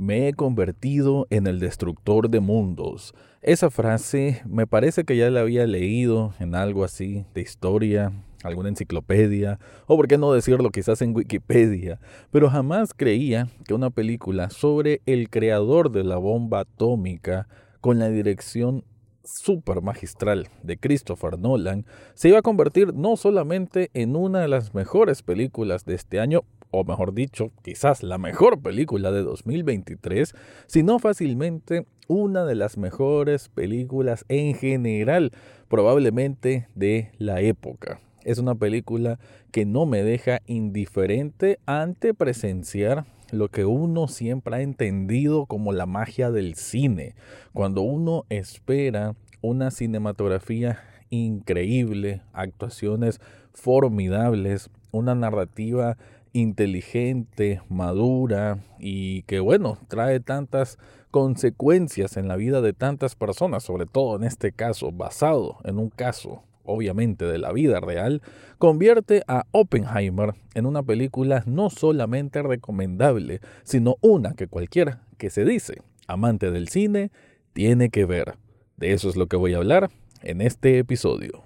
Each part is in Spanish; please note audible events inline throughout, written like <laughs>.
Me he convertido en el destructor de mundos. Esa frase me parece que ya la había leído en algo así de historia, alguna enciclopedia, o por qué no decirlo quizás en Wikipedia, pero jamás creía que una película sobre el creador de la bomba atómica con la dirección super magistral de Christopher Nolan se iba a convertir no solamente en una de las mejores películas de este año, o mejor dicho, quizás la mejor película de 2023, sino fácilmente una de las mejores películas en general, probablemente de la época. Es una película que no me deja indiferente ante presenciar lo que uno siempre ha entendido como la magia del cine. Cuando uno espera una cinematografía increíble, actuaciones formidables, una narrativa inteligente, madura y que bueno, trae tantas consecuencias en la vida de tantas personas, sobre todo en este caso, basado en un caso obviamente de la vida real, convierte a Oppenheimer en una película no solamente recomendable, sino una que cualquiera que se dice amante del cine tiene que ver. De eso es lo que voy a hablar en este episodio.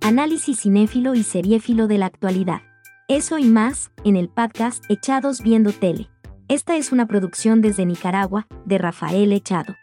Análisis cinéfilo y seriéfilo de la actualidad. Eso y más, en el podcast Echados Viendo Tele. Esta es una producción desde Nicaragua, de Rafael Echado.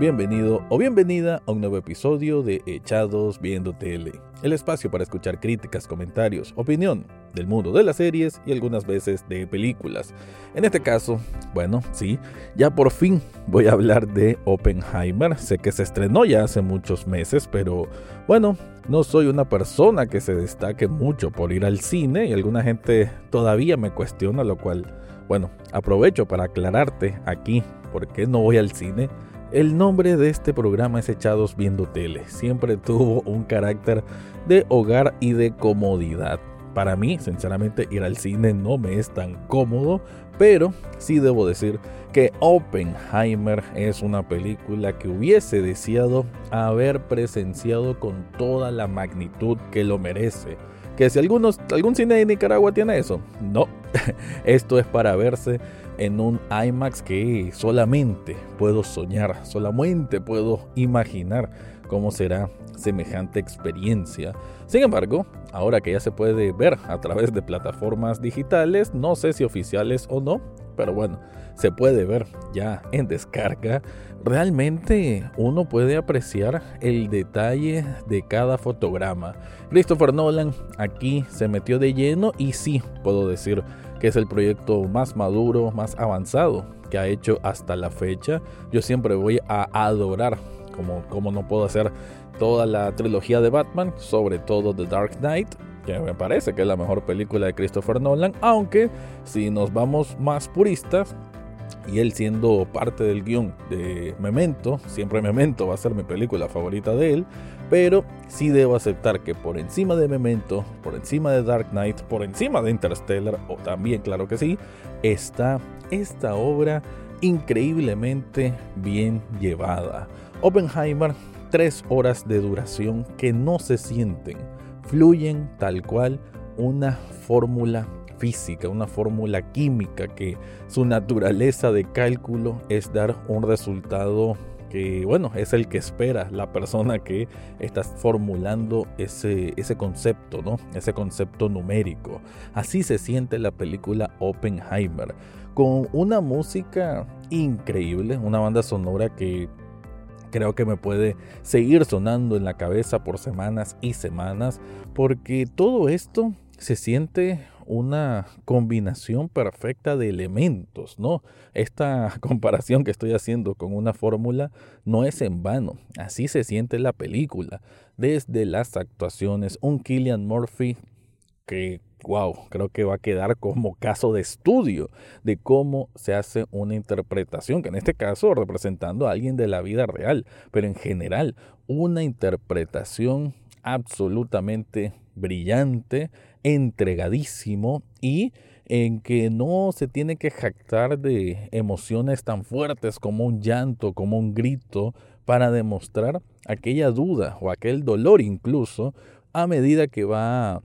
Bienvenido o bienvenida a un nuevo episodio de Echados Viendo Tele, el espacio para escuchar críticas, comentarios, opinión del mundo de las series y algunas veces de películas. En este caso, bueno, sí, ya por fin voy a hablar de Oppenheimer. Sé que se estrenó ya hace muchos meses, pero bueno, no soy una persona que se destaque mucho por ir al cine y alguna gente todavía me cuestiona, lo cual, bueno, aprovecho para aclararte aquí por qué no voy al cine el nombre de este programa es Echados Viendo Tele. Siempre tuvo un carácter de hogar y de comodidad. Para mí, sinceramente, ir al cine no me es tan cómodo, pero sí debo decir que Oppenheimer es una película que hubiese deseado haber presenciado con toda la magnitud que lo merece. Que si algunos, algún cine de Nicaragua tiene eso, no. <laughs> Esto es para verse en un IMAX que solamente puedo soñar, solamente puedo imaginar cómo será semejante experiencia. Sin embargo, ahora que ya se puede ver a través de plataformas digitales, no sé si oficiales o no, pero bueno, se puede ver ya en descarga, realmente uno puede apreciar el detalle de cada fotograma. Christopher Nolan aquí se metió de lleno y sí, puedo decir, que es el proyecto más maduro, más avanzado que ha hecho hasta la fecha. Yo siempre voy a adorar, como, como no puedo hacer toda la trilogía de Batman, sobre todo The Dark Knight, que me parece que es la mejor película de Christopher Nolan, aunque si nos vamos más puristas, y él siendo parte del guion de Memento, siempre Memento va a ser mi película favorita de él, pero sí debo aceptar que por encima de Memento, por encima de Dark Knight, por encima de Interstellar, o también claro que sí, está esta obra increíblemente bien llevada. Oppenheimer, tres horas de duración que no se sienten, fluyen tal cual una fórmula física, una fórmula química que su naturaleza de cálculo es dar un resultado que bueno, es el que espera la persona que está formulando ese, ese concepto, ¿no? Ese concepto numérico. Así se siente la película Oppenheimer, con una música increíble, una banda sonora que creo que me puede seguir sonando en la cabeza por semanas y semanas, porque todo esto se siente una combinación perfecta de elementos, ¿no? Esta <laughs> comparación que estoy haciendo con una fórmula no es en vano, así se siente la película, desde las actuaciones, un Killian Murphy que, wow, creo que va a quedar como caso de estudio de cómo se hace una interpretación, que en este caso representando a alguien de la vida real, pero en general una interpretación absolutamente brillante, entregadísimo y en que no se tiene que jactar de emociones tan fuertes como un llanto, como un grito, para demostrar aquella duda o aquel dolor incluso a medida que va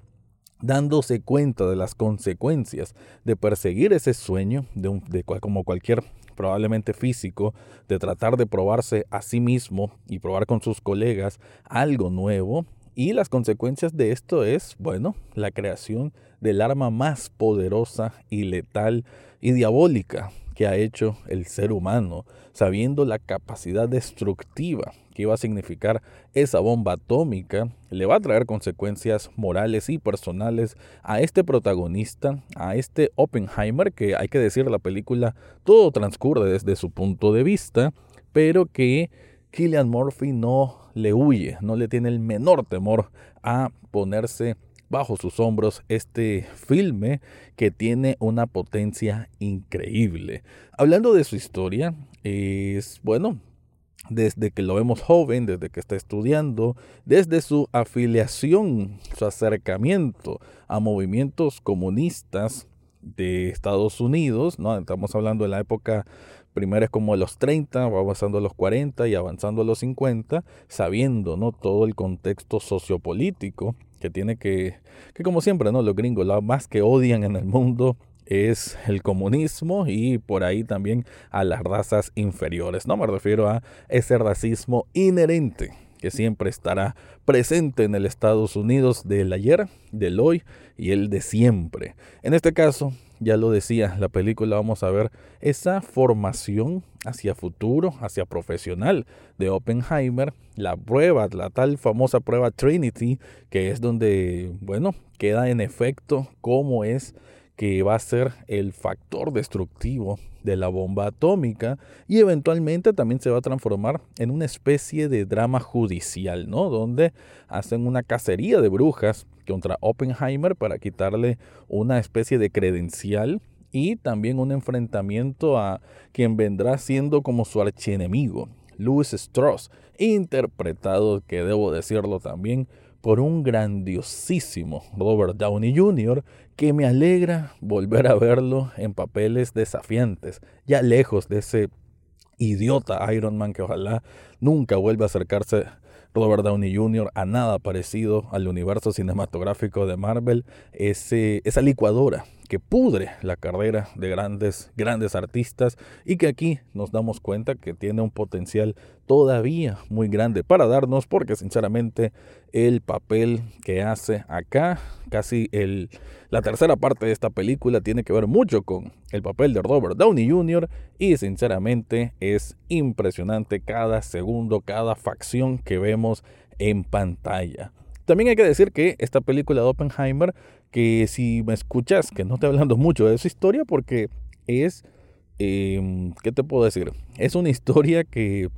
dándose cuenta de las consecuencias de perseguir ese sueño, de, de como cualquier probablemente físico, de tratar de probarse a sí mismo y probar con sus colegas algo nuevo. Y las consecuencias de esto es, bueno, la creación del arma más poderosa y letal y diabólica que ha hecho el ser humano, sabiendo la capacidad destructiva que iba a significar esa bomba atómica, le va a traer consecuencias morales y personales a este protagonista, a este Oppenheimer, que hay que decir la película todo transcurre desde su punto de vista, pero que Killian Murphy no le huye, no le tiene el menor temor a ponerse bajo sus hombros este filme que tiene una potencia increíble. Hablando de su historia, es bueno, desde que lo vemos joven, desde que está estudiando, desde su afiliación, su acercamiento a movimientos comunistas de Estados Unidos, ¿no? Estamos hablando de la época primero es como a los 30, va avanzando a los 40 y avanzando a los 50, sabiendo, ¿no? todo el contexto sociopolítico que tiene que, que como siempre, ¿no? Los gringos, lo más que odian en el mundo es el comunismo y por ahí también a las razas inferiores. No me refiero a ese racismo inherente que siempre estará presente en el Estados Unidos del ayer, del hoy y el de siempre. En este caso, ya lo decía, la película vamos a ver esa formación hacia futuro, hacia profesional de Oppenheimer, la prueba, la tal famosa prueba Trinity, que es donde, bueno, queda en efecto cómo es que va a ser el factor destructivo de la bomba atómica y eventualmente también se va a transformar en una especie de drama judicial, ¿no? Donde hacen una cacería de brujas contra Oppenheimer para quitarle una especie de credencial y también un enfrentamiento a quien vendrá siendo como su archienemigo, Louis Strauss, interpretado, que debo decirlo también, por un grandiosísimo Robert Downey Jr., que me alegra volver a verlo en papeles desafiantes, ya lejos de ese idiota Iron Man que ojalá nunca vuelva a acercarse Robert Downey Jr. a nada parecido al universo cinematográfico de Marvel, ese, esa licuadora que pudre la carrera de grandes, grandes artistas y que aquí nos damos cuenta que tiene un potencial todavía muy grande para darnos, porque sinceramente el papel que hace acá, casi el, la tercera parte de esta película tiene que ver mucho con el papel de Robert Downey Jr. y sinceramente es impresionante cada segundo, cada facción que vemos en pantalla. También hay que decir que esta película de Oppenheimer que si me escuchas, que no estoy hablando mucho de su historia porque es, em, ¿qué te puedo decir? Es una historia que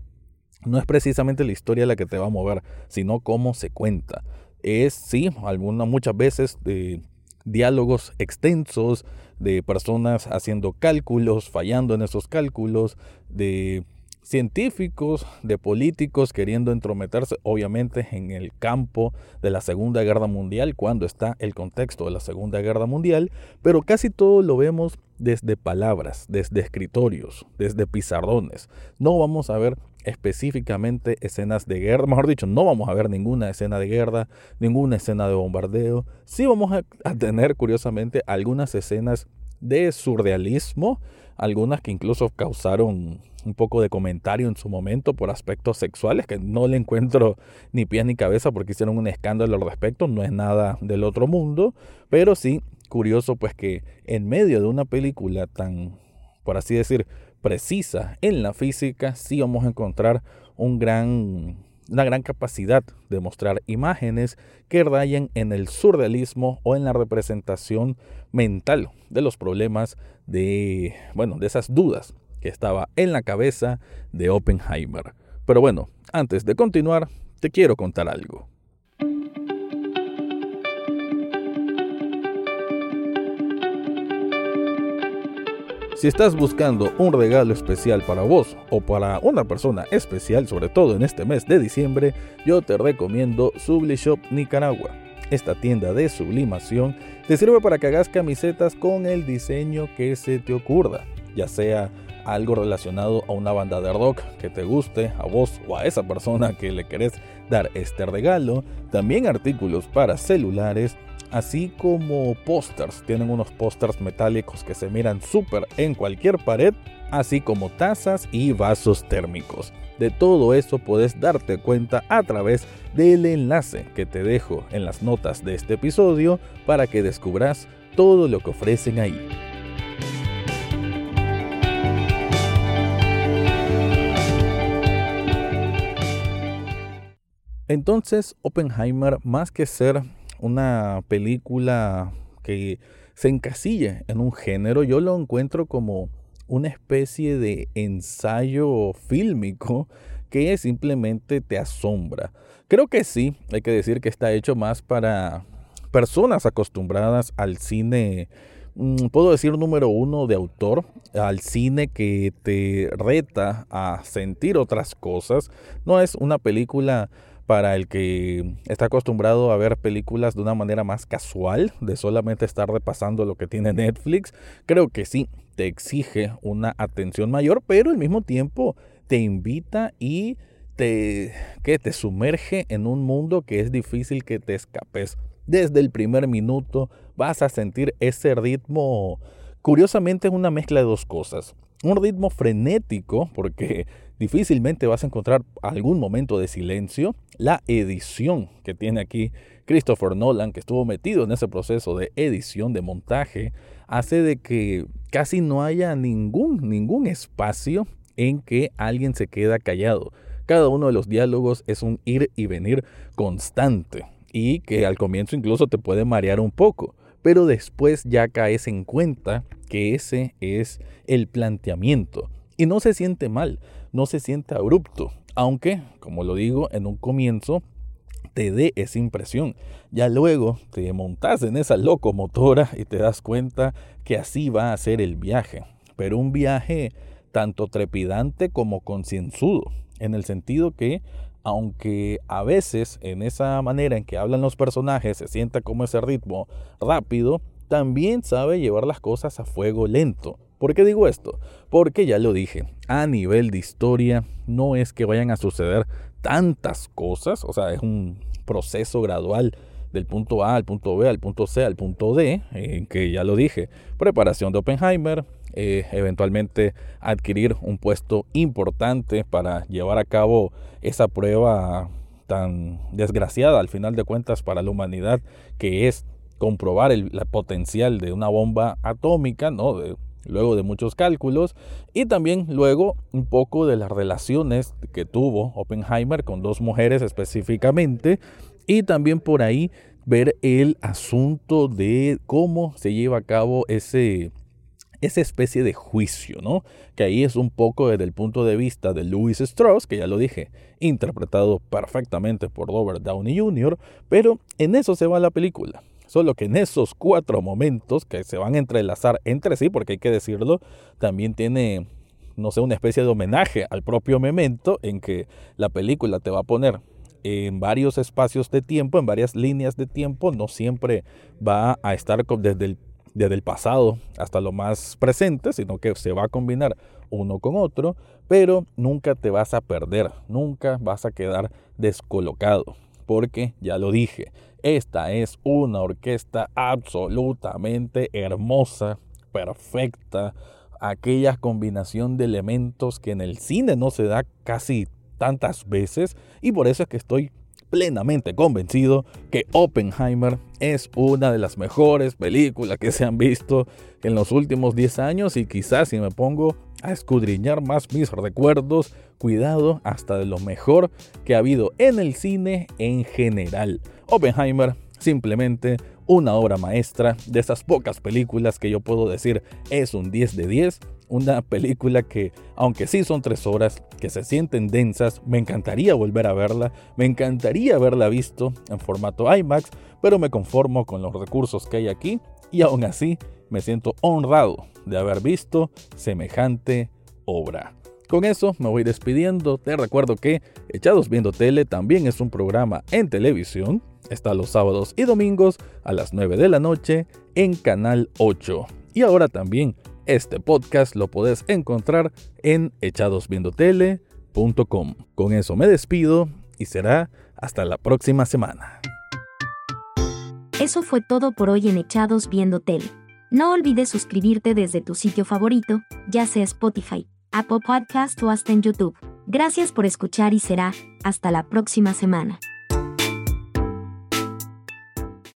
no es precisamente la historia la que te va a mover, sino cómo se cuenta. Es, sí, algunas, muchas veces de diálogos extensos de personas haciendo cálculos, fallando en esos cálculos, de científicos, de políticos queriendo entrometerse obviamente en el campo de la Segunda Guerra Mundial cuando está el contexto de la Segunda Guerra Mundial, pero casi todo lo vemos desde palabras, desde escritorios, desde pizarrones. No vamos a ver específicamente escenas de guerra, mejor dicho, no vamos a ver ninguna escena de guerra, ninguna escena de bombardeo. Sí vamos a, a tener curiosamente algunas escenas de surrealismo, algunas que incluso causaron un poco de comentario en su momento por aspectos sexuales, que no le encuentro ni pies ni cabeza porque hicieron un escándalo al respecto, no es nada del otro mundo, pero sí curioso pues que en medio de una película tan, por así decir, precisa en la física, sí vamos a encontrar un gran una gran capacidad de mostrar imágenes que rayen en el surrealismo o en la representación mental de los problemas de, bueno, de esas dudas que estaba en la cabeza de Oppenheimer. Pero bueno, antes de continuar, te quiero contar algo. Si estás buscando un regalo especial para vos o para una persona especial, sobre todo en este mes de diciembre, yo te recomiendo Sublishop Nicaragua. Esta tienda de sublimación te sirve para que hagas camisetas con el diseño que se te ocurra, ya sea algo relacionado a una banda de rock que te guste, a vos o a esa persona que le querés dar este regalo, también artículos para celulares, así como pósters. Tienen unos pósters metálicos que se miran súper en cualquier pared, así como tazas y vasos térmicos. De todo eso puedes darte cuenta a través del enlace que te dejo en las notas de este episodio para que descubras todo lo que ofrecen ahí. Entonces, Oppenheimer, más que ser una película que se encasilla en un género, yo lo encuentro como una especie de ensayo fílmico que simplemente te asombra. Creo que sí, hay que decir que está hecho más para personas acostumbradas al cine, mm, puedo decir número uno de autor, al cine que te reta a sentir otras cosas. No es una película para el que está acostumbrado a ver películas de una manera más casual, de solamente estar repasando lo que tiene Netflix, creo que sí, te exige una atención mayor, pero al mismo tiempo te invita y te, que te sumerge en un mundo que es difícil que te escapes. Desde el primer minuto vas a sentir ese ritmo, curiosamente es una mezcla de dos cosas. Un ritmo frenético, porque difícilmente vas a encontrar algún momento de silencio. La edición que tiene aquí Christopher Nolan, que estuvo metido en ese proceso de edición, de montaje, hace de que casi no haya ningún, ningún espacio en que alguien se queda callado. Cada uno de los diálogos es un ir y venir constante y que al comienzo incluso te puede marear un poco, pero después ya caes en cuenta que ese es el planteamiento y no se siente mal, no se siente abrupto, aunque, como lo digo en un comienzo, te dé esa impresión. Ya luego te montas en esa locomotora y te das cuenta que así va a ser el viaje, pero un viaje tanto trepidante como concienzudo, en el sentido que aunque a veces en esa manera en que hablan los personajes se sienta como ese ritmo rápido, también sabe llevar las cosas a fuego lento. ¿Por qué digo esto? Porque ya lo dije, a nivel de historia no es que vayan a suceder tantas cosas, o sea, es un proceso gradual del punto A al punto B, al punto C, al punto D, en que ya lo dije, preparación de Oppenheimer, eh, eventualmente adquirir un puesto importante para llevar a cabo esa prueba tan desgraciada al final de cuentas para la humanidad que es comprobar el potencial de una bomba atómica, ¿no? Luego de muchos cálculos, y también luego un poco de las relaciones que tuvo Oppenheimer con dos mujeres específicamente, y también por ahí ver el asunto de cómo se lleva a cabo ese esa especie de juicio, ¿no? Que ahí es un poco desde el punto de vista de Louis Strauss, que ya lo dije, interpretado perfectamente por Robert Downey Jr., pero en eso se va la película. Solo que en esos cuatro momentos que se van a entrelazar entre sí, porque hay que decirlo, también tiene, no sé, una especie de homenaje al propio Memento, en que la película te va a poner en varios espacios de tiempo, en varias líneas de tiempo, no siempre va a estar desde el, desde el pasado hasta lo más presente, sino que se va a combinar uno con otro, pero nunca te vas a perder, nunca vas a quedar descolocado, porque ya lo dije, esta es una orquesta absolutamente hermosa, perfecta, aquella combinación de elementos que en el cine no se da casi tantas veces y por eso es que estoy plenamente convencido que Oppenheimer es una de las mejores películas que se han visto en los últimos 10 años y quizás si me pongo a escudriñar más mis recuerdos, cuidado hasta de lo mejor que ha habido en el cine en general. Oppenheimer simplemente una obra maestra de esas pocas películas que yo puedo decir es un 10 de 10. Una película que, aunque sí son tres horas, que se sienten densas, me encantaría volver a verla, me encantaría haberla visto en formato IMAX, pero me conformo con los recursos que hay aquí y aún así me siento honrado de haber visto semejante obra. Con eso me voy despidiendo. Te recuerdo que Echados Viendo Tele también es un programa en televisión. Está los sábados y domingos a las 9 de la noche en Canal 8. Y ahora también Este podcast lo podés encontrar en echadosviendotele.com. Con eso me despido y será hasta la próxima semana. Eso fue todo por hoy en Echados Viendo Tele. No olvides suscribirte desde tu sitio favorito, ya sea Spotify, Apple Podcast o hasta en YouTube. Gracias por escuchar y será hasta la próxima semana.